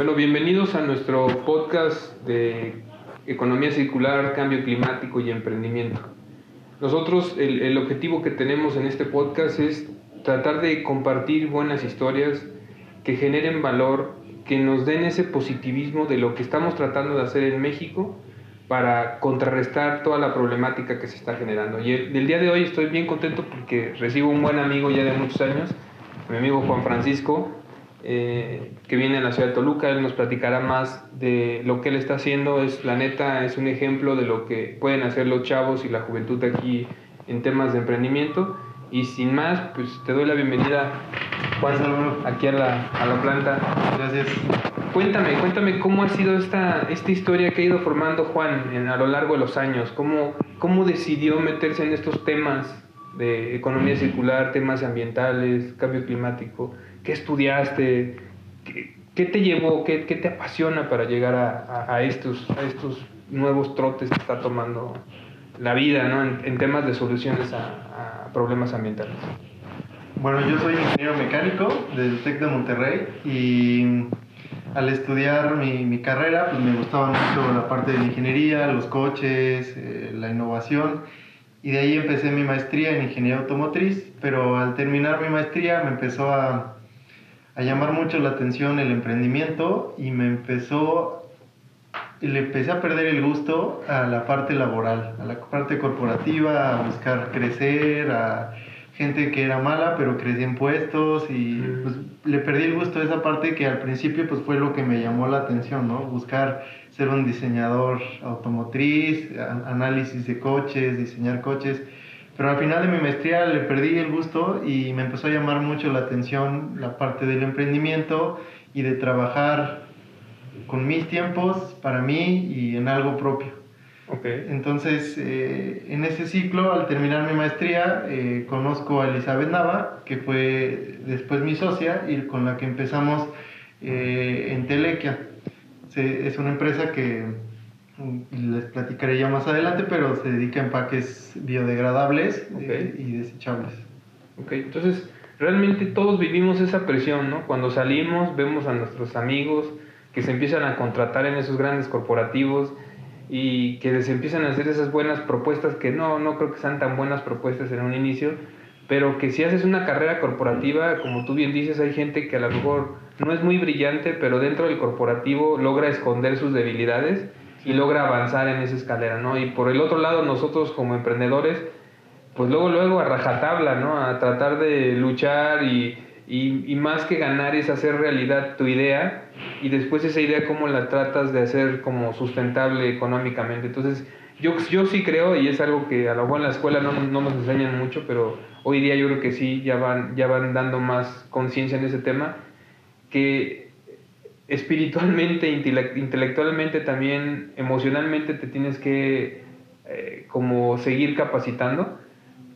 Bueno, bienvenidos a nuestro podcast de economía circular, cambio climático y emprendimiento. Nosotros el, el, objetivo que tenemos en este podcast es tratar de compartir buenas historias que generen valor, que nos den ese positivismo de lo que estamos tratando de hacer en México para contrarrestar toda la problemática que se está generando. Y el, el día de hoy estoy bien contento porque recibo un buen amigo ya de muchos años, mi amigo Juan Francisco, eh, que viene a la ciudad de Toluca, él nos platicará más de lo que él está haciendo, es la neta, es un ejemplo de lo que pueden hacer los chavos y la juventud aquí en temas de emprendimiento. Y sin más, pues te doy la bienvenida, Juan, aquí a la, a la planta. Gracias. Cuéntame, cuéntame cómo ha sido esta, esta historia que ha ido formando Juan en, a lo largo de los años, cómo, cómo decidió meterse en estos temas de economía circular, temas ambientales, cambio climático. ¿Qué estudiaste? ¿Qué, qué te llevó? Qué, ¿Qué, te apasiona para llegar a, a, estos, a estos nuevos trotes que está tomando la vida ¿no? en, en temas de soluciones a, problemas ambientales? Bueno, yo soy ingeniero mecánico del TEC de Monterrey y al estudiar mi, mi carrera pues me gustaba mucho la parte de ingeniería, los coches, eh, la innovación y de ahí empecé mi maestría en ingeniería automotriz, pero al terminar mi maestría me empezó a a llamar mucho la atención el emprendimiento y me empezó, le empecé a perder el gusto a la parte laboral, a la parte corporativa, a buscar crecer, a gente que era mala pero crecía en puestos y pues, le perdí el gusto a esa parte que al principio pues fue lo que me llamó la atención, ¿no? Buscar ser un diseñador automotriz, análisis de coches, diseñar coches pero al final de mi maestría le perdí el gusto y me empezó a llamar mucho la atención la parte del emprendimiento y de trabajar con mis tiempos para mí y en algo propio. Okay. Entonces, eh, en ese ciclo, al terminar mi maestría, eh, conozco a Elizabeth Nava, que fue después mi socia y con la que empezamos eh, en Telequia. Se, es una empresa que les platicaré ya más adelante, pero se dedica a empaques biodegradables y desechables. Ok, entonces realmente todos vivimos esa presión, ¿no? Cuando salimos vemos a nuestros amigos que se empiezan a contratar en esos grandes corporativos y que se empiezan a hacer esas buenas propuestas que no, no creo que sean tan buenas propuestas en un inicio, pero que si haces una carrera corporativa, como tú bien dices, hay gente que a lo mejor no es muy brillante, pero dentro del corporativo logra esconder sus debilidades y logra avanzar en esa escalera, ¿no? Y por el otro lado, nosotros como emprendedores, pues luego, luego a rajatabla, ¿no? A tratar de luchar y, y, y, más que ganar es hacer realidad tu idea y después esa idea cómo la tratas de hacer como sustentable económicamente. Entonces, yo, yo sí creo, y es algo que a lo mejor en la escuela no, no nos enseñan mucho, pero hoy día yo creo que sí, ya van, ya van dando más conciencia en ese tema, que espiritualmente, intelectualmente, también emocionalmente te tienes que eh, como seguir capacitando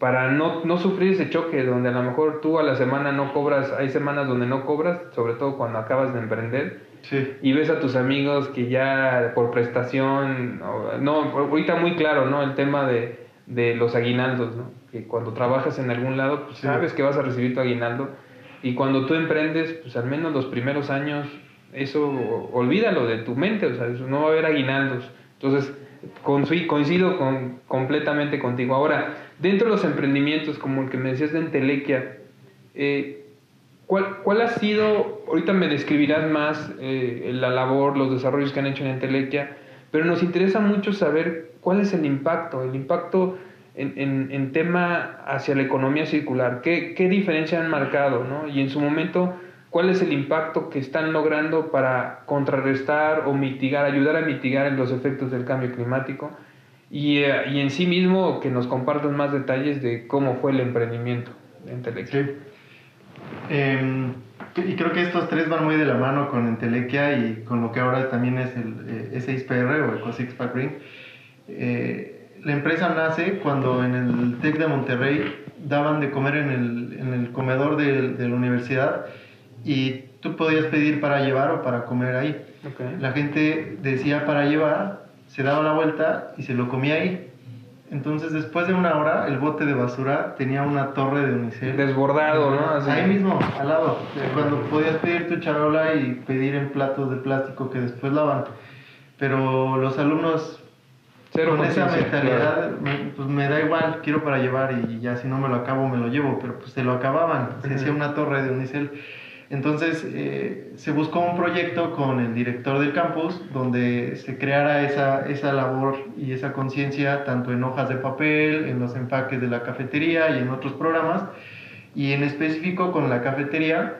para no, no sufrir ese choque donde a lo mejor tú a la semana no cobras, hay semanas donde no cobras, sobre todo cuando acabas de emprender, sí. y ves a tus amigos que ya por prestación, no, ahorita muy claro, ¿no? El tema de, de los aguinaldos, ¿no? Que cuando trabajas en algún lado, pues sabes sí. que vas a recibir tu aguinaldo, y cuando tú emprendes, pues al menos los primeros años eso olvídalo de tu mente, o sea, eso no va a haber aguinaldos. Entonces, coincido con, completamente contigo. Ahora, dentro de los emprendimientos, como el que me decías de Entelequia, eh, ¿cuál, ¿cuál, ha sido, ahorita me describirás más eh, la labor, los desarrollos que han hecho en Entelequia, pero nos interesa mucho saber cuál es el impacto, el impacto en, en, en tema hacia la economía circular, qué, qué diferencia han marcado, ¿no? Y en su momento cuál es el impacto que están logrando para contrarrestar o mitigar, ayudar a mitigar los efectos del cambio climático y, eh, y en sí mismo que nos compartan más detalles de cómo fue el emprendimiento de Entelequia. Sí. Eh, y creo que estos tres van muy de la mano con Entelequia y con lo que ahora también es el eh, S6PR o Pack Ring. Eh, la empresa nace cuando en el TEC de Monterrey daban de comer en el, en el comedor de, de la universidad y tú podías pedir para llevar o para comer ahí. Okay. La gente decía para llevar, se daba la vuelta y se lo comía ahí. Entonces, después de una hora, el bote de basura tenía una torre de unicel. Desbordado, ¿no? Así. Ahí mismo, al lado. Cuando podías pedir tu charola y pedir en platos de plástico que después lavan. Pero los alumnos Cero con esa mentalidad, pues me da igual, quiero para llevar y ya si no me lo acabo me lo llevo, pero pues se lo acababan, se hacía una torre de unicel. Entonces eh, se buscó un proyecto con el director del campus donde se creara esa, esa labor y esa conciencia tanto en hojas de papel, en los empaques de la cafetería y en otros programas. Y en específico con la cafetería,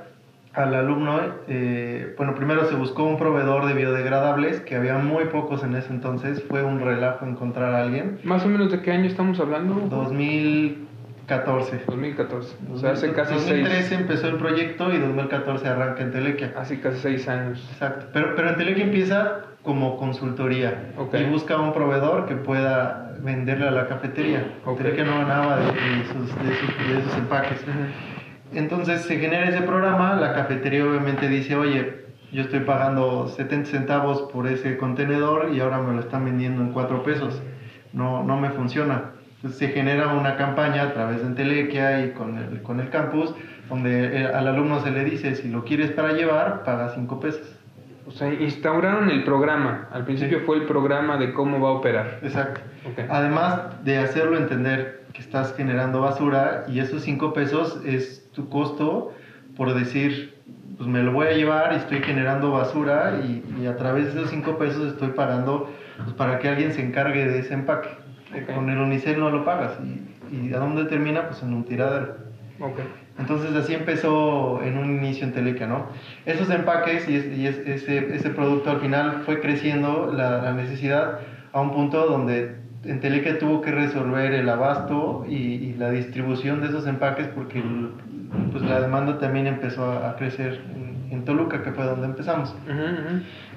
al alumno, eh, bueno, primero se buscó un proveedor de biodegradables, que había muy pocos en ese entonces, fue un relajo encontrar a alguien. ¿Más o menos de qué año estamos hablando? 2000 2014. 2014. O sea, hace casi 2013 empezó el proyecto y 2014 arranca en Telequia. Hace casi seis años. Exacto. Pero, pero en Telequia empieza como consultoría y busca un proveedor que pueda venderle a la cafetería. Okay. Telequia no ganaba de, sus, de, sus, empaques. Entonces se genera ese programa, la cafetería obviamente dice, oye, yo estoy pagando 70 centavos por ese contenedor y ahora me lo están vendiendo en 4 pesos. No, no me funciona se genera una campaña a través de Entelequia y con el, con el campus, donde al alumno se le dice, si lo quieres para llevar, paga 5 pesos. O sea, instauraron el programa. Al principio fue el programa de cómo va a operar. Exacto. Además de hacerlo entender que estás generando basura y esos 5 pesos es tu costo por decir, pues me lo voy a llevar y estoy generando basura y, a través de esos 5 pesos estoy pagando pues, para que alguien se encargue de ese empaque. Con el unicel no lo pagas. ¿Y, a dónde termina? Pues en un tiradero. Okay. Entonces así empezó en un inicio en Teleca, ¿no? Esos empaques y, ese, ese, producto al final fue creciendo la, necesidad a un punto donde en Teleca tuvo que resolver el abasto y, la distribución de esos empaques porque pues la demanda también empezó a, crecer en, Toluca, que fue donde empezamos.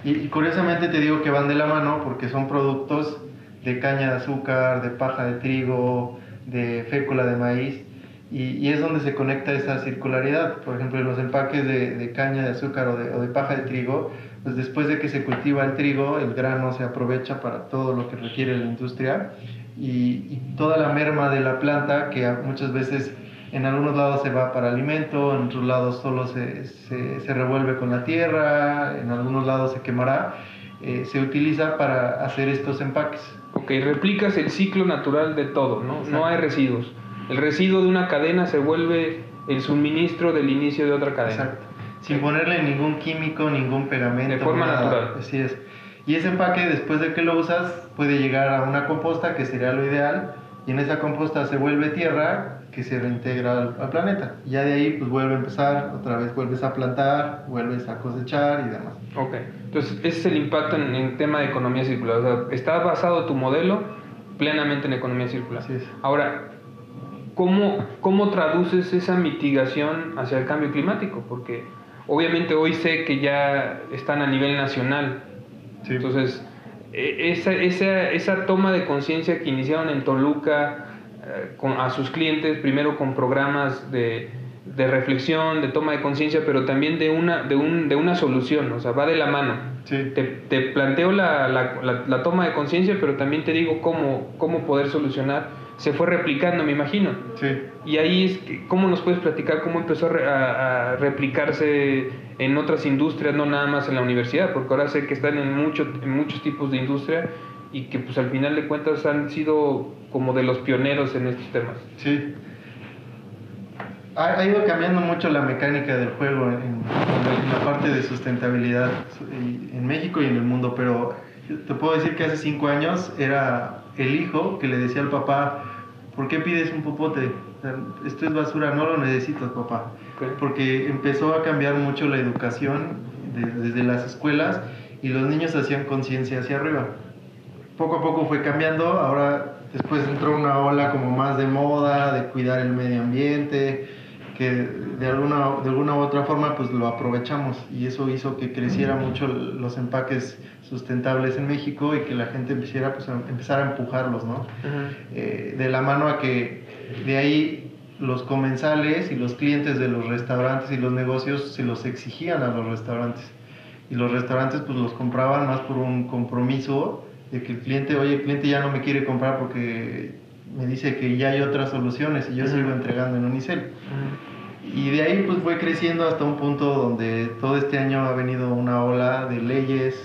Y, y, curiosamente te digo que van de la mano porque son productos de caña de azúcar, de paja de trigo, de fécula de maíz, y, es donde se conecta esa circularidad. Por ejemplo, en los empaques de, caña de azúcar o de, paja de trigo, pues después de que se cultiva el trigo, el grano se aprovecha para todo lo que requiere la industria y, toda la merma de la planta, que muchas veces en algunos lados se va para alimento, en otros lados solo se, se, revuelve con la tierra, en algunos lados se quemará, eh, se utiliza para hacer estos empaques. Ok, replicas el ciclo natural de todo, ¿no? No hay residuos. El residuo de una cadena se vuelve el suministro del inicio de otra cadena. Exacto. Sin ponerle ningún químico, ningún pegamento. De forma natural. Así es. Y ese empaque, después de que lo usas, puede llegar a una composta, que sería lo ideal, y en esa composta se vuelve tierra que se reintegra al, planeta. Y ya de ahí, pues vuelve a empezar, otra vez vuelves a plantar, vuelves a cosechar y demás. Ok, entonces ese es el impacto en el tema de economía circular. O sea, está basado tu modelo plenamente en economía circular. Así es. Ahora, ¿cómo, ¿cómo traduces esa mitigación hacia el cambio climático? Porque obviamente hoy sé que ya están a nivel nacional. Sí. Entonces, esa, esa, esa toma de conciencia que iniciaron en Toluca, eh, con, a sus clientes, primero con programas de, de reflexión, de toma de conciencia, pero también de una, de, un, de una solución, o sea, va de la mano. Sí. Te, te, planteo la, la, la, toma de conciencia, pero también te digo cómo, cómo poder solucionar. Se fue replicando, me imagino. Sí. Y ahí es, ¿cómo nos puedes platicar cómo empezó a, a, replicarse en otras industrias, no nada más en la universidad? Porque ahora sé que están en, mucho, en muchos tipos de industria y que pues al final de cuentas han sido como de los pioneros en estos temas. Sí. Ha, ido cambiando mucho la mecánica del juego en, la parte de sustentabilidad en México y en el mundo, pero te puedo decir que hace cinco años era el hijo que le decía al papá, ¿por qué pides un popote? Esto es basura, no lo necesitas, papá. Porque empezó a cambiar mucho la educación desde las escuelas y los niños hacían conciencia hacia arriba poco a poco fue cambiando, ahora después entró una ola como más de moda, de cuidar el medio ambiente, que de alguna, de alguna u otra forma pues lo aprovechamos. Y eso hizo que creciera mucho los empaques sustentables en México y que la gente empezara, pues, a empezar a empujarlos, ¿no? Eh, de la mano a que de ahí los comensales y los clientes de los restaurantes y los negocios se los exigían a los restaurantes. Y los restaurantes pues los compraban más por un compromiso de que el cliente, oye, el cliente ya no me quiere comprar porque me dice que ya hay otras soluciones y yo sigo entregando en Unicel. Y de ahí pues fue creciendo hasta un punto donde todo este año ha venido una ola de leyes,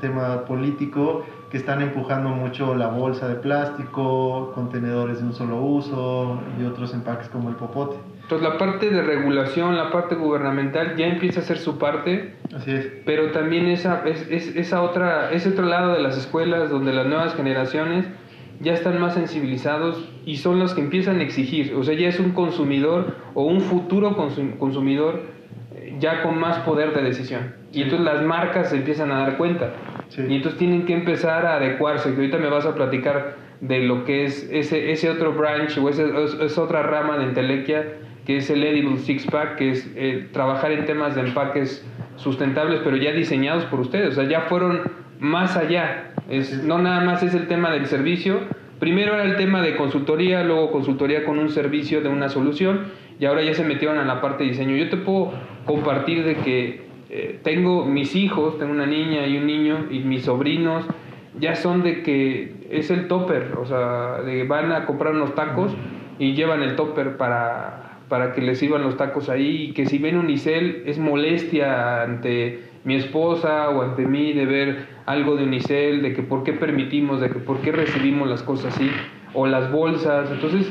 tema político, que están empujando mucho la bolsa de plástico, contenedores de un solo uso y otros empaques como el popote. Entonces la parte de regulación, la parte gubernamental ya empieza a hacer su parte. Así es. Pero también esa, es, es, esa otra, ese otro lado de las escuelas donde las nuevas generaciones ya están más sensibilizados y son los que empiezan a exigir. O sea, ya es un consumidor o un futuro consumidor eh, ya con más poder de decisión. Y entonces las marcas se empiezan a dar cuenta. Y entonces tienen que empezar a adecuarse. Que ahorita me vas a platicar de lo que es ese, ese otro branch o esa otra rama de Entelequia que es el Edible Six Pack, que es eh, trabajar en temas de empaques sustentables, pero ya diseñados por ustedes, o sea, ya fueron más allá. Es, no nada más es el tema del servicio, primero era el tema de consultoría, luego consultoría con un servicio de una solución, y ahora ya se metieron a la parte de diseño. Yo te puedo compartir de que eh, tengo mis hijos, tengo una niña y un niño, y mis sobrinos ya son de que es el topper, o sea, de van a comprar unos tacos y llevan el topper para para que les sirvan los tacos ahí y que si ven unicel es molestia ante mi esposa o ante mí de ver algo de unicel, de que por qué permitimos, de que por qué recibimos las cosas así, o las bolsas. Entonces,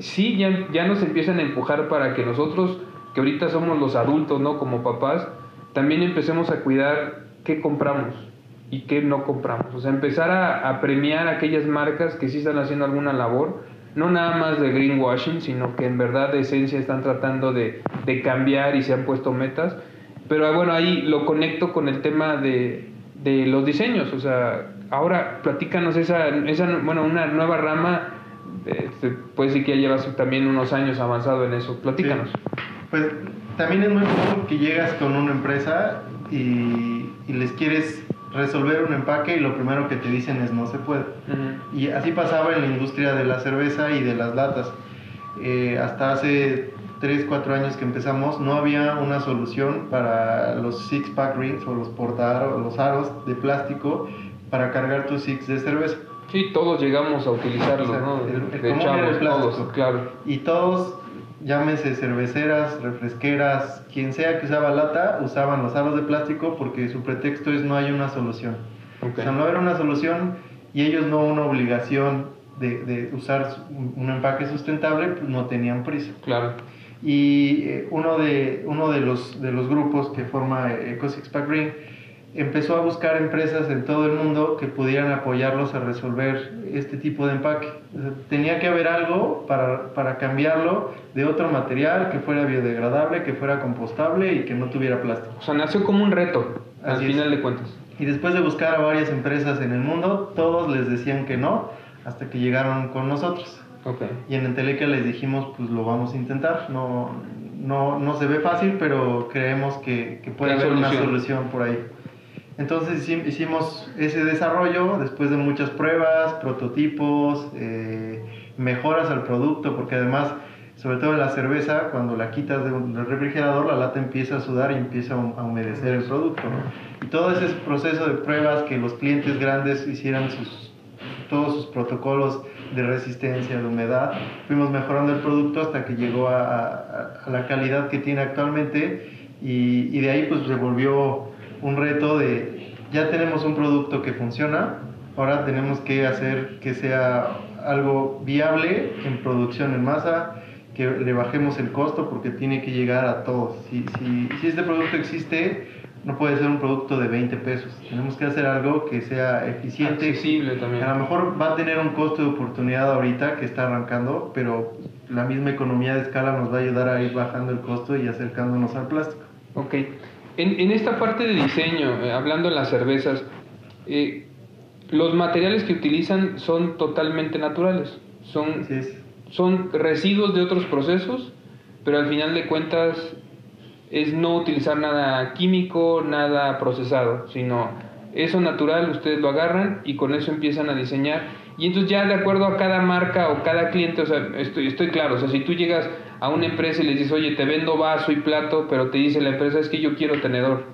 sí, ya, ya nos empiezan a empujar para que nosotros, que ahorita somos los adultos, ¿no? Como papás, también empecemos a cuidar qué compramos y qué no compramos. O sea, empezar a, premiar aquellas marcas que sí están haciendo alguna labor no nada más de greenwashing, sino que en verdad de esencia están tratando de, de cambiar y se han puesto metas. Pero ah, bueno, ahí lo conecto con el tema de, de los diseños. O sea, ahora platícanos esa, esa bueno, una nueva rama. Este, puede decir que ya llevas también unos años avanzado en eso. Platícanos. Pues también es muy común que llegas con una empresa y, y les quieres resolver un empaque y lo primero que te dicen es no se puede. Y así pasaba en la industria de la cerveza y de las latas. Eh, hasta hace 3, 4 años que empezamos no había una solución para los six pack rings o los portaros, los aros de plástico para cargar tus six de cerveza. Sí, todos llegamos a utilizarlos, ¿no? El, todos, claro. Y todos llámese cerveceras, refresqueras, quien sea que usaba lata, usaban los aros de plástico porque su pretexto es no hay una solución. O sea, no era una solución y ellos no una obligación de, de usar un empaque sustentable, pues no tenían prisa. Claro. Y eh, uno, de, uno de, los, de los grupos que forma Eco Six Pack Ring empezó a buscar empresas en todo el mundo que pudieran apoyarlos a resolver este tipo de empaque. Tenía que haber algo para, para, cambiarlo de otro material que fuera biodegradable, que fuera compostable y que no tuviera plástico. O sea, nació como un reto, al final de cuentas. Y después de buscar a varias empresas en el mundo, todos les decían que no, hasta que llegaron con nosotros. Okay. Y en Enteleca les dijimos, pues lo vamos a intentar. No, no, no se ve fácil, pero creemos que, que puede haber una solución por ahí. Entonces hicimos ese desarrollo después de muchas pruebas, prototipos, eh, mejoras al producto, porque además, sobre todo en la cerveza, cuando la quitas del refrigerador, la lata empieza a sudar y empieza a humedecer el producto. Y todo ese proceso de pruebas, que los clientes grandes hicieran sus, todos sus protocolos de resistencia, de humedad, fuimos mejorando el producto hasta que llegó a, la calidad que tiene actualmente y, y de ahí pues revolvió un reto de ya tenemos un producto que funciona, ahora tenemos que hacer que sea algo viable en producción en masa, que le bajemos el costo porque tiene que llegar a todos. Si, si, si este producto existe, no puede ser un producto de 20 pesos. Tenemos que hacer algo que sea eficiente. Accesible también. A lo mejor va a tener un costo de oportunidad ahorita que está arrancando, pero la misma economía de escala nos va a ayudar a ir bajando el costo y acercándonos al plástico. Ok. En, esta parte de diseño, eh, hablando de las cervezas, eh, los materiales que utilizan son totalmente naturales. Son, son residuos de otros procesos, pero al final de cuentas es no utilizar nada químico, nada procesado, sino eso natural, ustedes lo agarran y con eso empiezan a diseñar. Y entonces ya de acuerdo a cada marca o cada cliente, o sea, estoy, estoy claro, o sea, si tú llegas a una empresa y les dices, oye, te vendo vaso y plato, pero te dice la empresa, es que yo quiero tenedor.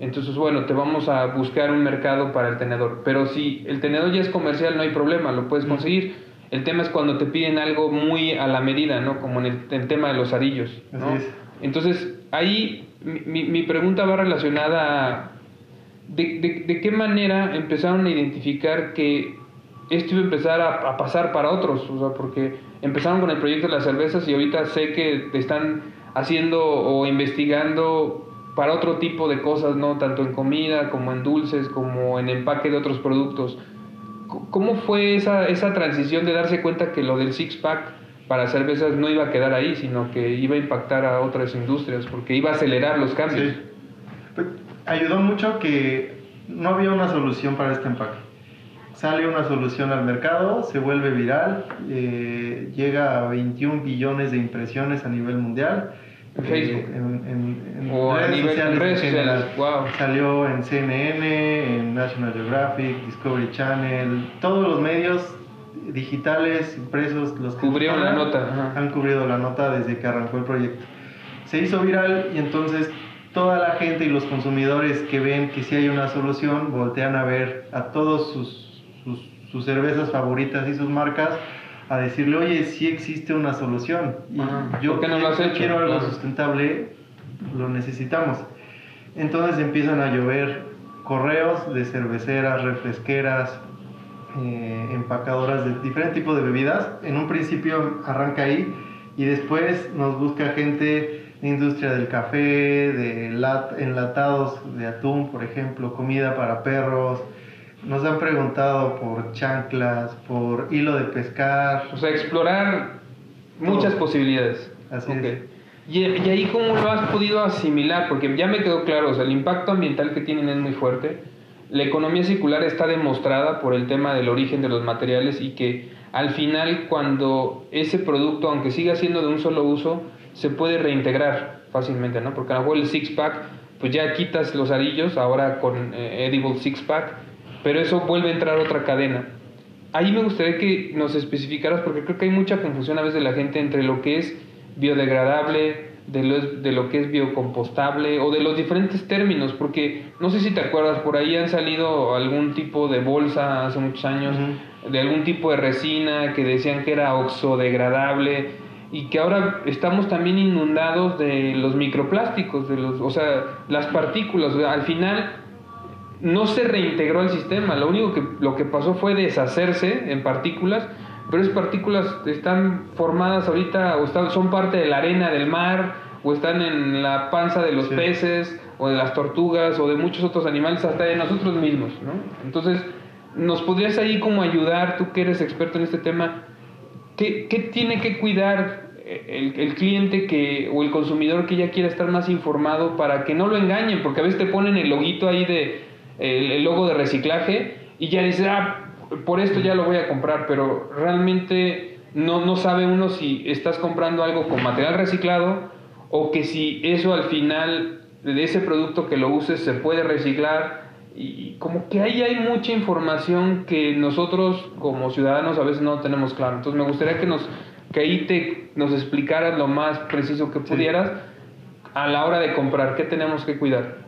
Entonces, bueno, te vamos a buscar un mercado para el tenedor. Pero si el tenedor ya es comercial, no hay problema, lo puedes conseguir. El tema es cuando te piden algo muy a la medida, ¿no? Como en el, tema de los arillos, ¿no? Entonces, ahí mi, pregunta va relacionada a de, qué manera empezaron a identificar que esto iba a empezar a, a, pasar para otros, o sea, porque empezaron con el proyecto de las cervezas y ahorita sé que están haciendo o investigando para otro tipo de cosas, ¿no? Tanto en comida como en dulces, como en empaque de otros productos. ¿Cómo fue esa, esa transición de darse cuenta que lo del six-pack para cervezas no iba a quedar ahí, sino que iba a impactar a otras industrias, porque iba a acelerar los cambios? Pues, ayudó mucho que no había una solución para este empaque. Sale una solución al mercado, se vuelve viral, eh, llega a 21 billones de impresiones a nivel mundial en Facebook. en, o redes a nivel sociales, redes sociales. Wow. Salió en CNN, en National Geographic, Discovery Channel, todos los medios digitales, impresos, los que cubrieron la nota. Han cubrido la nota desde que arrancó el proyecto. Se hizo viral y entonces toda la gente y los consumidores que ven que si hay una solución voltean a ver a todos sus, sus, sus cervezas favoritas y sus marcas a decirle, oye, sí existe una solución. Y yo no lo has hecho? quiero algo sustentable, lo necesitamos. Entonces empiezan a llover correos de cerveceras, refresqueras, eh, empacadoras de diferente tipo de bebidas. En un principio arranca ahí y después nos busca gente de industria del café, de enlatados de atún, por ejemplo, comida para perros, nos han preguntado por chanclas, por hilo de pescar. O sea, explorar muchas posibilidades. Así es. ¿Y, ¿Y, ahí cómo lo has podido asimilar? Porque ya me quedó claro, o sea, el impacto ambiental que tienen es muy fuerte. La economía circular está demostrada por el tema del origen de los materiales y que al final cuando ese producto, aunque siga siendo de un solo uso, se puede reintegrar fácilmente, ¿no? Porque a lo mejor el six-pack, pues ya quitas los arillos, ahora con eh, Edible Six-Pack, pero eso vuelve a entrar otra cadena. Ahí me gustaría que nos especificaras, porque creo que hay mucha confusión a veces de la gente entre lo que es biodegradable, de lo, de lo que es biocompostable o de los diferentes términos, porque no sé si te acuerdas, por ahí han salido algún tipo de bolsa hace muchos años, de algún tipo de resina que decían que era oxodegradable y que ahora estamos también inundados de los microplásticos, de los, o sea, las partículas. Al final no se reintegró al sistema, lo único que, lo que pasó fue deshacerse en partículas, pero esas partículas están formadas ahorita o están, son parte de la arena del mar o están en la panza de los peces o de las tortugas o de muchos otros animales, hasta de nosotros mismos, ¿no? Entonces, ¿nos podrías ahí como ayudar, tú que eres experto en este tema, qué, qué tiene que cuidar el, el, cliente que, o el consumidor que ya quiera estar más informado para que no lo engañen? Porque a veces te ponen el loguito ahí de el, logo de reciclaje y ya dice, ah, por esto ya lo voy a comprar, pero realmente no, no sabe uno si estás comprando algo con material reciclado o que si eso al final de ese producto que lo uses se puede reciclar y como que ahí hay mucha información que nosotros como ciudadanos a veces no tenemos claro. Entonces me gustaría que nos que ahí te nos explicaras lo más preciso que pudieras a la hora de comprar, qué tenemos que cuidar.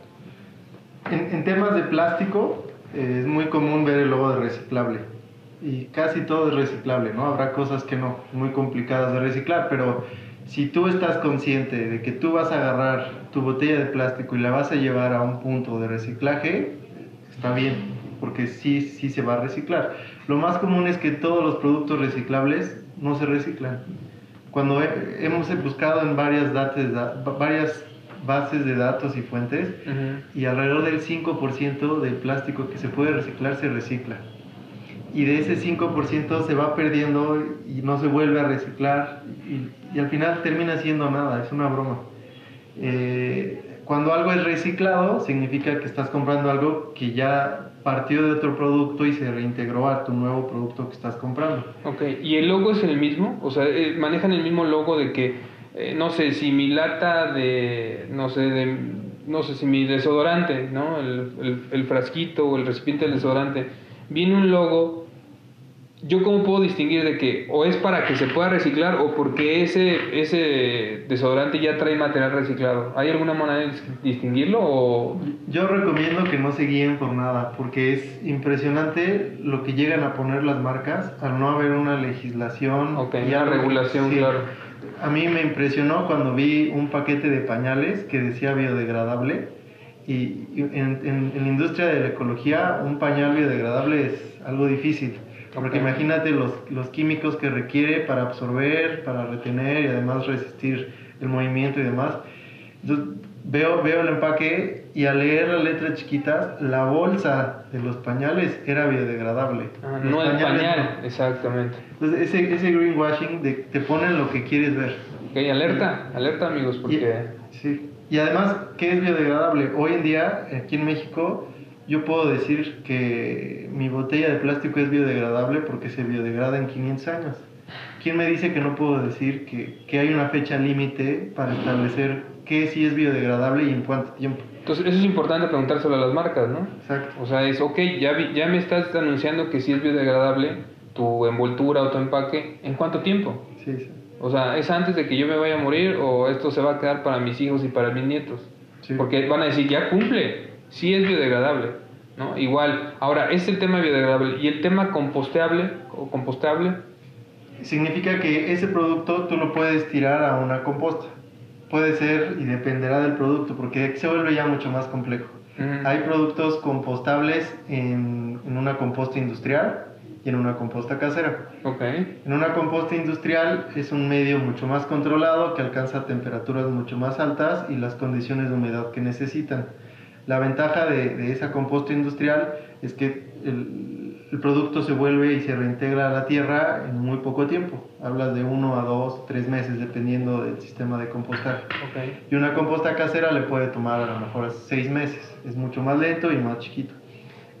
En, temas de plástico es muy común ver el logo de reciclable y casi todo es reciclable, ¿no? Habrá cosas que no, muy complicadas de reciclar, pero si tú estás consciente de que tú vas a agarrar tu botella de plástico y la vas a llevar a un punto de reciclaje, está bien, porque sí, sí se va a reciclar. Lo más común es que todos los productos reciclables no se reciclan. Cuando hemos buscado en varias, datos, varias bases de datos y fuentes y alrededor del 5% del plástico que se puede reciclar se recicla. Y de ese 5% se va perdiendo y no se vuelve a reciclar y, al final termina siendo nada, es una broma. Eh, cuando algo es reciclado significa que estás comprando algo que ya partió de otro producto y se reintegró a tu nuevo producto que estás comprando. Ok, ¿y el logo es el mismo? O sea, eh, manejan el mismo logo de que eh, no sé, si mi lata de, no sé, de, no sé, si mi desodorante, ¿no? El, el, frasquito o el recipiente del desodorante, viene un logo yo cómo puedo distinguir de que o es para que se pueda reciclar o porque ese, ese desodorante ya trae material reciclado. ¿Hay alguna manera de distinguirlo o...? Yo recomiendo que no se guíen por nada, porque es impresionante lo que llegan a poner las marcas al no haber una legislación. Ok, ya regulación, claro. A mí me impresionó cuando vi un paquete de pañales que decía biodegradable y en, en la industria de la ecología un pañal biodegradable es algo difícil porque imagínate los, los, químicos que requiere para absorber, para retener y además resistir el movimiento y demás. Entonces, veo, veo el empaque y al leer las letras chiquitas, la bolsa de los pañales era biodegradable. Ah, no el pañal, exactamente. Entonces, ese, ese greenwashing de, te ponen lo que quieres ver. Ok, alerta, alerta amigos, porque... sí. Y además, ¿qué es biodegradable? Hoy en día, aquí en México, yo puedo decir que mi botella de plástico es biodegradable porque se biodegrada en 500 años. ¿Quién me dice que no puedo decir que, que hay una fecha límite para establecer qué sí es biodegradable y en cuánto tiempo? Entonces, eso es importante preguntárselo a las marcas, ¿no? Exacto. O sea, es, ok, ya, ya me estás anunciando que sí es biodegradable tu envoltura o tu empaque, ¿en cuánto tiempo? Sí, sí. O sea, ¿es antes de que yo me vaya a morir o esto se va a quedar para mis hijos y para mis nietos? Sí. Porque van a decir, ya cumple, sí es biodegradable, ¿no? Igual, ahora, es el tema biodegradable y el tema composteable o compostable. Significa que ese producto tú lo puedes tirar a una composta. Puede ser y dependerá del producto, porque se vuelve ya mucho más complejo. Hay productos compostables en, en, una composta industrial y en una composta casera. Okay. En una composta industrial es un medio mucho más controlado que alcanza temperaturas mucho más altas y las condiciones de humedad que necesitan. La ventaja de, de esa composta industrial es que el, el, producto se vuelve y se reintegra a la tierra en muy poco tiempo. Hablas de uno a dos, tres meses dependiendo del sistema de compostaje. Okay. Y una composta casera le puede tomar a lo mejor seis meses. Es mucho más lento y más chiquito.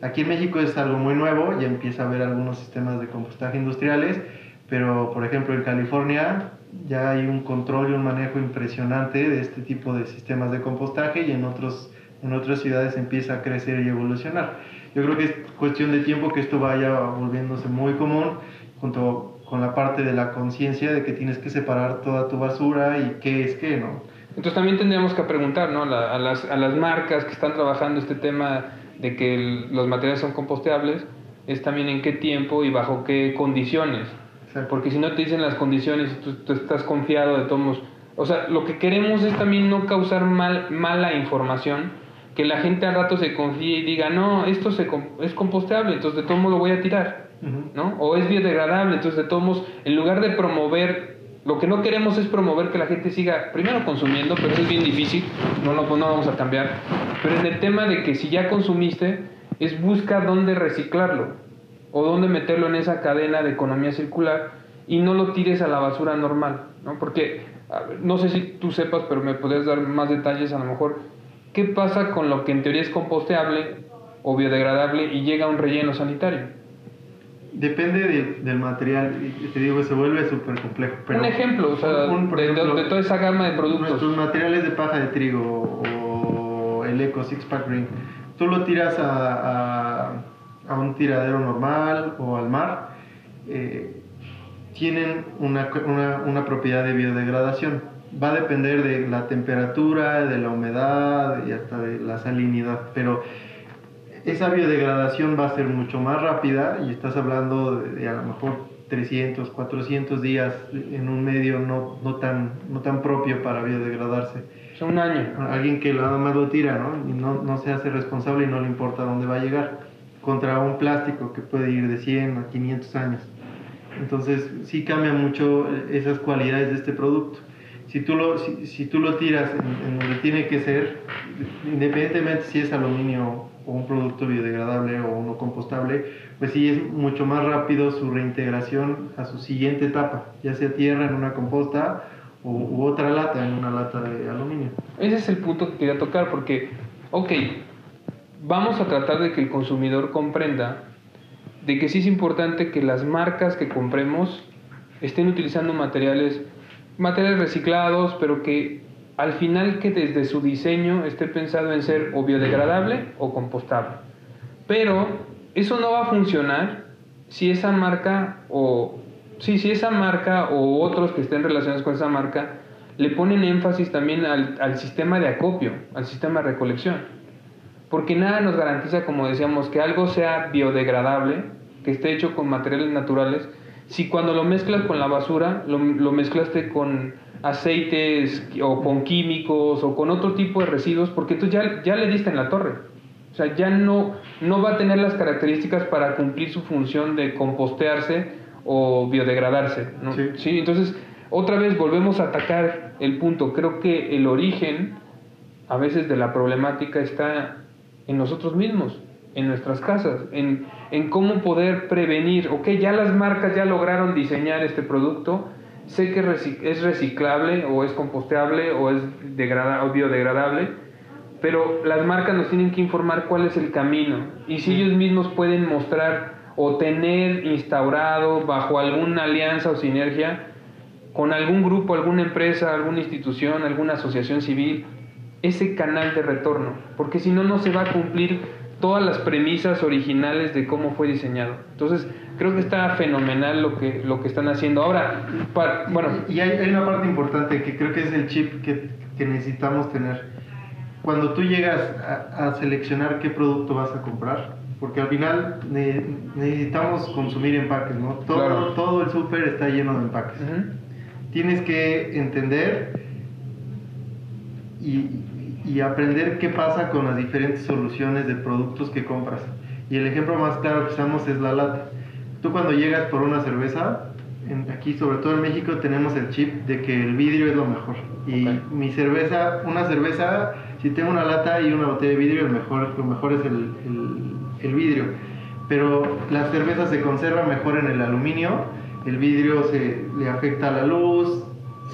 Aquí en México es algo muy nuevo, ya empieza a haber algunos sistemas de compostaje industriales, pero por ejemplo en California ya hay un control y un manejo impresionante de este tipo de sistemas de compostaje y en otros en otras ciudades empieza a crecer y evolucionar. Yo creo que es cuestión de tiempo que esto vaya volviéndose muy común junto con la parte de la conciencia de que tienes que separar toda tu basura y qué es qué, ¿no? Entonces también tendríamos que preguntar ¿no? a, a, las, a las marcas que están trabajando este tema de que el, los materiales son composteables, es también en qué tiempo y bajo qué condiciones. Exacto. Porque si no te dicen las condiciones tú, tú estás confiado de todos o sea, lo que queremos es también no causar mal, mala información, que la gente al rato se confíe y diga, no, esto se, es composteable, entonces de todos modos lo voy a tirar, uh -huh. ¿no? O es biodegradable, entonces de todos modos, en lugar de promover, lo que no queremos es promover que la gente siga primero consumiendo, pero eso es bien difícil, no lo no vamos a cambiar, pero en el tema de que si ya consumiste, es buscar dónde reciclarlo, o dónde meterlo en esa cadena de economía circular, y no lo tires a la basura normal, ¿no? Porque, no sé si tú sepas, pero me podrías dar más detalles a lo mejor, ¿Qué pasa con lo que en teoría es composteable o biodegradable y llega a un relleno sanitario? Depende de, del material, te digo, se vuelve súper complejo. Pero un ejemplo, o sea, un, de, ejemplo, de, toda esa gama de productos. Nuestros materiales de paja de trigo o el Eco Six Pack Green, tú lo tiras a, a, a un tiradero normal o al mar, eh, tienen una, una, una propiedad de biodegradación va a depender de la temperatura, de la humedad y hasta de la salinidad, pero esa biodegradación va a ser mucho más rápida y estás hablando de, de a lo mejor 300, 400 días en un medio no, no, tan, no tan propio para biodegradarse. Sea, un año. Alguien que nada más lo tira, ¿no? Y no, no se hace responsable y no le importa dónde va a llegar. Contra un plástico que puede ir de 100 a 500 años. Entonces, sí cambia mucho esas cualidades de este producto si tú lo, si, si tú lo tiras en, en, donde tiene que ser, independientemente si es aluminio o un producto biodegradable o uno compostable, pues sí es mucho más rápido su reintegración a su siguiente etapa, ya sea tierra en una composta u, u otra lata en una lata de aluminio. Ese es el punto que quería tocar porque, ok, vamos a tratar de que el consumidor comprenda de que sí es importante que las marcas que compremos estén utilizando materiales materiales reciclados, pero que al final que desde su diseño esté pensado en ser o biodegradable o compostable. Pero eso no va a funcionar si esa marca o sí, si esa marca o otros que estén relacionados con esa marca le ponen énfasis también al, al sistema de acopio, al sistema de recolección. Porque nada nos garantiza, como decíamos, que algo sea biodegradable, que esté hecho con materiales naturales, si cuando lo mezclas con la basura, lo, lo mezclaste con aceites o con químicos o con otro tipo de residuos, porque tú ya, ya le diste en la torre. O sea, ya no, no va a tener las características para cumplir su función de compostearse o biodegradarse. ¿no? Sí. sí. Entonces, otra vez volvemos a atacar el punto. Creo que el origen a veces de la problemática está en nosotros mismos, en nuestras casas, en, en cómo poder prevenir. Ok, ya las marcas ya lograron diseñar este producto, sé que es reciclable o es composteable o es o biodegradable, pero las marcas nos tienen que informar cuál es el camino y si ellos mismos pueden mostrar o tener instaurado bajo alguna alianza o sinergia con algún grupo, alguna empresa, alguna institución, alguna asociación civil, ese canal de retorno, porque si no, no se va a cumplir todas las premisas originales de cómo fue diseñado. Entonces, creo que está fenomenal lo que, lo que están haciendo. Ahora, para, bueno, Y hay, hay una parte importante que creo que es el chip que, que necesitamos tener. Cuando tú llegas a, a seleccionar qué producto vas a comprar, porque al final ne- necesitamos consumir empaques, ¿no? Todo, Claro. todo el súper está lleno de empaques. Tienes que entender y, y aprender qué pasa con las diferentes soluciones de productos que compras. Y el ejemplo más claro que usamos es la lata. Tú cuando llegas por una cerveza, en- aquí sobre todo en México tenemos el chip de que el vidrio es lo mejor. Y mi cerveza, una cerveza, si tengo una lata y una botella de vidrio, el mejor, lo mejor es el, el- el vidrio. Pero la cerveza se conserva mejor en el aluminio, el vidrio se le afecta la luz,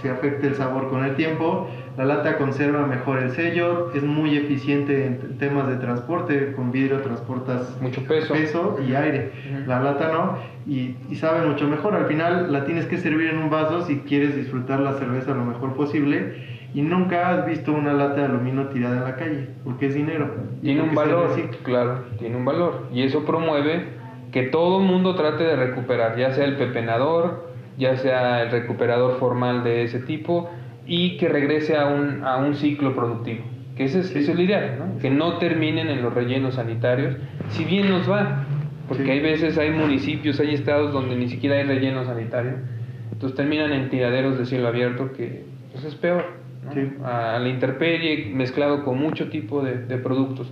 se afecta el sabor con el tiempo, la lata conserva mejor el sello, es muy eficiente en temas de transporte, con vidrio transportas mucho peso. peso y aire. La lata no, y, y sabe mucho mejor. Al final la tienes que servir en un vaso si quieres disfrutar la cerveza lo mejor posible. Y nunca has visto una lata de aluminio tirada en la calle, porque es dinero. Tiene un valor, recicla. claro, tiene un valor. Y eso promueve que todo el mundo trate de recuperar, ya sea el pepenador, ya sea el recuperador formal de ese tipo, y que regrese a un, a un ciclo productivo. Que ese es, eso es lo ideal, ¿no? Que no terminen en los rellenos sanitarios, si bien nos va, porque Sí. hay veces, hay municipios, hay estados donde ni siquiera hay relleno sanitario, entonces terminan en tiraderos de cielo abierto, que pues, es peor, ¿no? Sí. a la intemperie mezclado con mucho tipo de, de productos.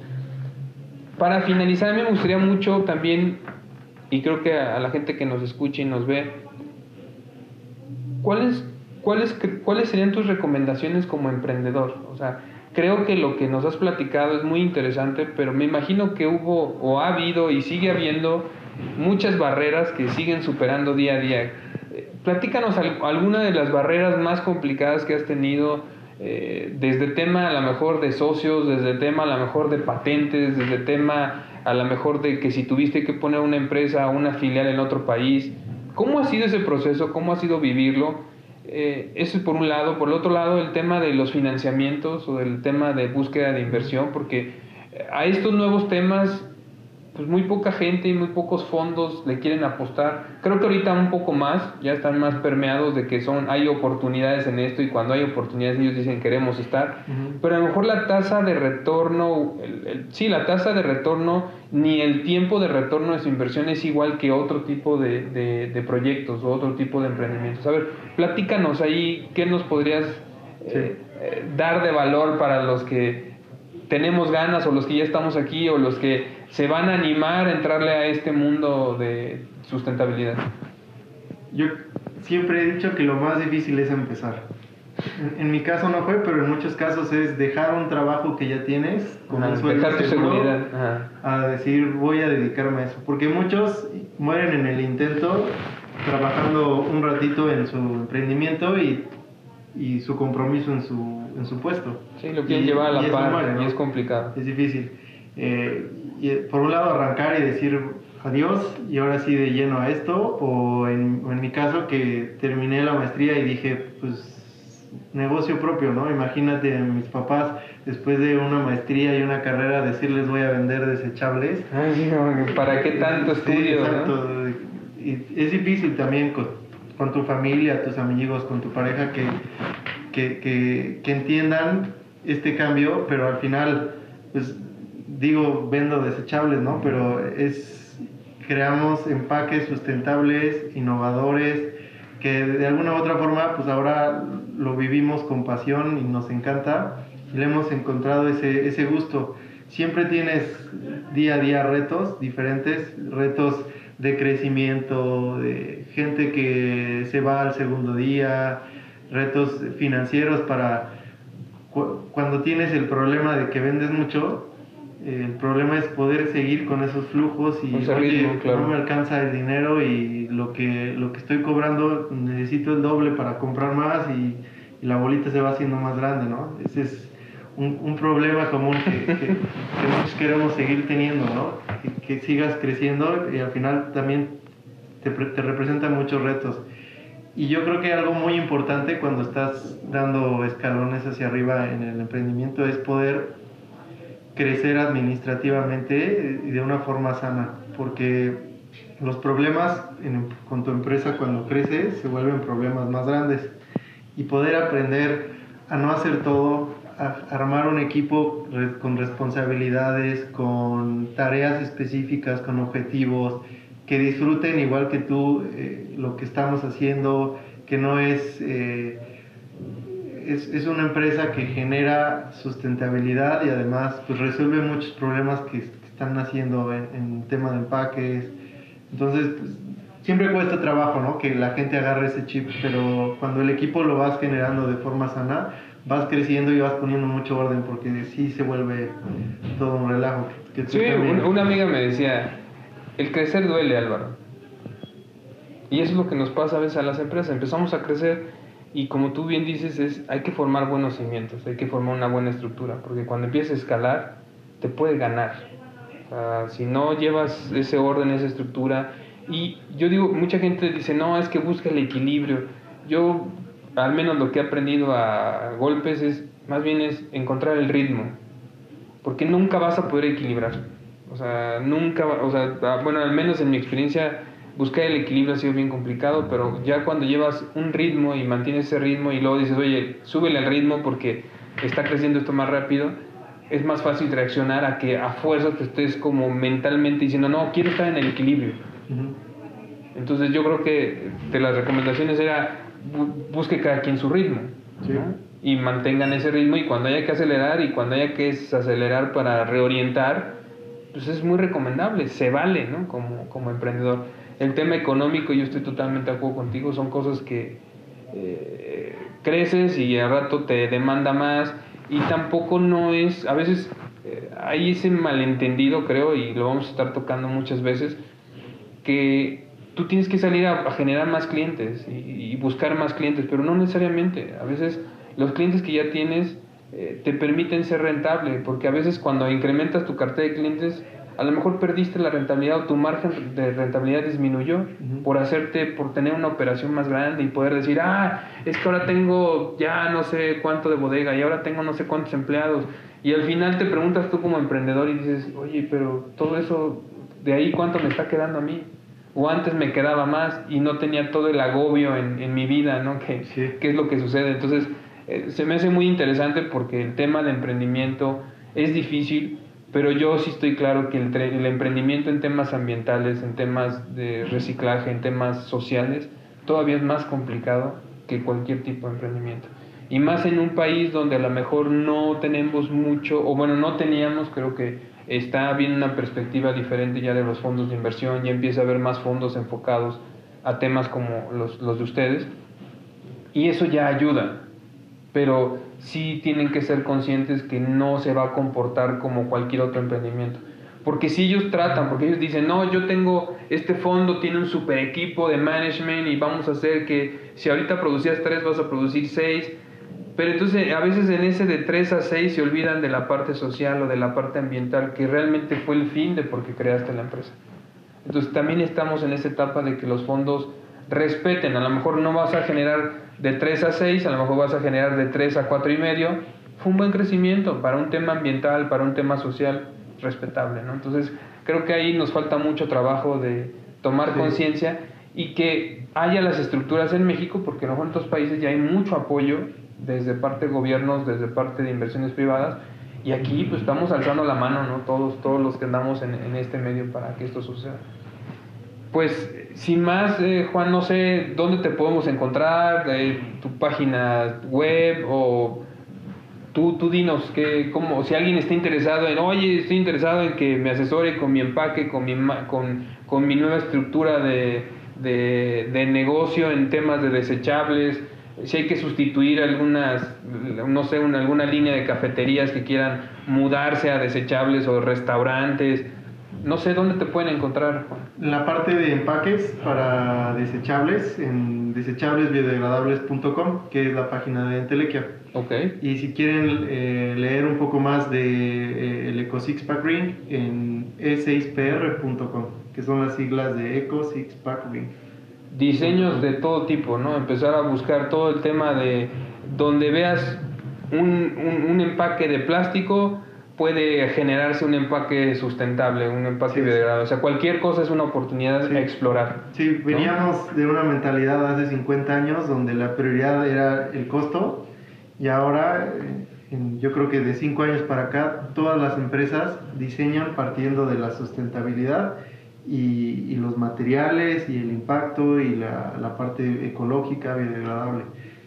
Para finalizar, me gustaría mucho también, y creo que a, a la gente que nos escucha y nos ve, ¿cuáles, cuáles, ¿cuáles serían tus recomendaciones como emprendedor? O sea, creo que lo que nos has platicado es muy interesante, pero me imagino que hubo o ha habido y sigue habiendo muchas barreras que siguen superando día a día. Eh, Platícanos al- alguna de las barreras más complicadas que has tenido, eh, desde tema a lo mejor de socios, desde tema a lo mejor de patentes, desde tema a lo mejor de que si tuviste que poner una empresa o una filial en otro país. ¿Cómo ha sido ese proceso? ¿Cómo ha sido vivirlo? Eh, eso es por un lado. Por el otro lado, el tema de los financiamientos o el tema de búsqueda de inversión, porque eh, a estos nuevos temas, pues muy poca gente y muy pocos fondos le quieren apostar. Creo que ahorita un poco más, ya están más permeados de que son hay oportunidades en esto y cuando hay oportunidades ellos dicen queremos estar. Pero a lo mejor la tasa de retorno, el- el- sí, la tasa de retorno, ni el tiempo de retorno de su inversión es igual que otro tipo de, de- de proyectos o otro tipo de emprendimientos. A ver, platícanos ahí, ¿qué nos podrías eh, eh, dar de valor para los que tenemos ganas o los que ya estamos aquí o los que se van a animar a entrarle a este mundo de sustentabilidad? Yo siempre he dicho que lo más difícil es empezar. En, en mi caso no fue, pero en muchos casos es dejar un trabajo que ya tienes con Ajá, un sueldo dejar tu seguridad. Ajá. a decir voy a dedicarme a eso. Porque muchos mueren en el intento trabajando un ratito en su emprendimiento y, y su compromiso en su, en su puesto. Sí, lo quieren llevar a la par muere, ¿no? y es complicado. Es difícil. Eh, y, eh, por un lado arrancar y decir adiós y ahora sí de lleno a esto, o en, o en mi caso que terminé la maestría y dije, pues negocio propio, ¿no? Imagínate a mis papás después de una maestría y una carrera decirles voy a vender desechables. Ay, no, ¿Para qué tanto Sí, estudio? no? exacto. es difícil también con, con, tu familia, tus amigos, con tu pareja que, que, que, que entiendan este cambio, pero al final, pues digo, vendo desechables, ¿no? Pero es, creamos empaques sustentables, innovadores, que de alguna u otra forma, pues ahora lo vivimos con pasión y nos encanta y le hemos encontrado ese, ese gusto. Siempre tienes día a día retos diferentes, retos de crecimiento, de gente que se va al segundo día, retos financieros para cuando tienes el problema de que vendes mucho, el problema es poder seguir con esos flujos y no me alcanza el dinero y lo que lo que estoy cobrando necesito el doble para comprar más y, la bolita se va haciendo más grande, ¿no? Ese es un, un problema común que, que, muchos queremos seguir teniendo, ¿no? Que, sigas creciendo y al final también te, te representa muchos retos. Y yo creo que algo muy importante cuando estás dando escalones hacia arriba en el emprendimiento es poder crecer administrativamente y de una forma sana, porque los problemas con tu empresa cuando crece se vuelven problemas más grandes. Y poder aprender a no hacer todo, a armar un equipo con responsabilidades, con tareas específicas, con objetivos, que disfruten igual que tú eh, lo que estamos haciendo, que no es, eh, es, es, una empresa que genera sustentabilidad y además pues, resuelve muchos problemas que, están naciendo en, en, tema de empaques. Entonces, pues, siempre cuesta trabajo, ¿no? Que la gente agarre ese chip, pero cuando el equipo lo vas generando de forma sana, vas creciendo y vas poniendo mucho orden porque sí se vuelve todo un relajo. sí, una amiga me decía, el crecer duele, Álvaro. Y eso es lo que nos pasa a veces a las empresas. Empezamos a crecer y como tú bien dices, es, hay que formar buenos cimientos, hay que formar una buena estructura, porque cuando empiezas a escalar, te puede ganar. si no llevas ese orden, esa estructura, y yo digo, mucha gente dice, no, es que busca el equilibrio. Yo, al menos lo que he aprendido a golpes es, más bien es encontrar el ritmo, porque nunca vas a poder equilibrar. O sea, nunca, o sea, bueno, al menos en mi experiencia, buscar el equilibrio ha sido bien complicado, pero ya cuando llevas un ritmo y mantienes ese ritmo y luego dices, oye, súbele al ritmo porque está creciendo esto más rápido, es más fácil reaccionar a que a fuerza te estés como mentalmente diciendo, no, quiero estar en el equilibrio. Entonces yo creo que de las recomendaciones era, busque cada quien su ritmo. Y mantengan ese ritmo y cuando haya que acelerar y cuando haya que acelerar para reorientar, pues es muy recomendable, se vale, ¿no? Como, como emprendedor. El tema económico, yo estoy totalmente de acuerdo contigo, son cosas que eh, creces y al rato te demanda más y tampoco no es, a veces eh, hay ese malentendido, creo, y lo vamos a estar tocando muchas veces, que tú tienes que salir a, generar más clientes y, buscar más clientes, pero no necesariamente. A veces los clientes que ya tienes eh, te permiten ser rentable, porque a veces cuando incrementas tu cartera de clientes, a lo mejor perdiste la rentabilidad o tu margen de rentabilidad disminuyó por hacerte, por tener una operación más grande y poder decir, ah, es que ahora tengo ya no sé cuánto de bodega y ahora tengo no sé cuántos empleados. Y al final te preguntas tú como emprendedor y dices, oye, pero todo eso, de ahí cuánto me está quedando a mí. O antes me quedaba más y no tenía todo el agobio en, en mi vida, ¿no? ¿Qué, ¿Qué es lo que sucede? Entonces, eh, se me hace muy interesante porque el tema de emprendimiento es difícil, pero yo sí estoy claro que el, emprendimiento en temas ambientales, en temas de reciclaje, en temas sociales, todavía es más complicado que cualquier tipo de emprendimiento. Y más en un país donde a lo mejor no tenemos mucho, o bueno, no teníamos, creo que está bien una perspectiva diferente ya de los fondos de inversión, ya empieza a haber más fondos enfocados a temas como los de ustedes. Y eso ya ayuda, pero sí tienen que ser conscientes que no se va a comportar como cualquier otro emprendimiento. Porque si ellos tratan, porque ellos dicen, no, yo tengo, este fondo tiene un super equipo de management y vamos a hacer que si ahorita producías tres vas a producir seis. Pero entonces a veces en ese de tres a seis se olvidan de la parte social o de la parte ambiental, que realmente fue el fin de por qué creaste la empresa. Entonces también estamos en esa etapa de que los fondos respeten, a lo mejor no vas a generar de 3 a 6, a lo mejor vas a generar de 3 a 4 y medio, fue un buen crecimiento para un tema ambiental, para un tema social respetable, ¿no? Entonces, creo que ahí nos falta mucho trabajo de, tomar conciencia y que haya las estructuras en México, porque en otros países ya hay mucho apoyo desde parte de gobiernos, desde parte de inversiones privadas, y aquí pues estamos alzando la mano, ¿no? Todos, todos los que andamos en, en este medio para que esto suceda. Pues sin más, eh, Juan, no sé dónde te podemos encontrar, eh, tu página web o tú, tú dinos que como si alguien está interesado en, oye, estoy interesado en que me asesore con mi empaque, con mi, con, con mi nueva estructura de, de, de negocio en temas de desechables, si hay que sustituir algunas, no sé, una, alguna línea de cafeterías que quieran mudarse a desechables o restaurantes. No sé dónde te pueden encontrar, Juan. La parte de empaques para desechables en desechablesbiodegradables.com, que es la página de Entelequia. Ok. Y si quieren eh, leer un poco más de eh, el Eco Six Pack Ring en e6pr.com, que son las siglas de Eco Six Pack Ring diseños de todo tipo, ¿no? Empezar a buscar todo el tema de donde veas un, un, un empaque de plástico, puede generarse un empaque sustentable, un empaque sí, biodegradable. O sea, cualquier cosa es una oportunidad sí. de explorar. Sí, veníamos ¿no? de una mentalidad hace 50 años donde la prioridad era el costo y ahora, yo creo que de 5 años para acá, todas las empresas diseñan partiendo de la sustentabilidad y, y, los materiales y el impacto y la, la, parte ecológica biodegradable.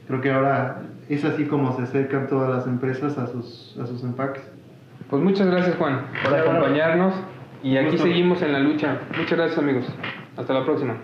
Creo que ahora es así como se acercan todas las empresas a sus, a sus empaques. Pues muchas gracias Juan por acompañarnos y aquí seguimos en la lucha. Muchas gracias amigos. Hasta la próxima.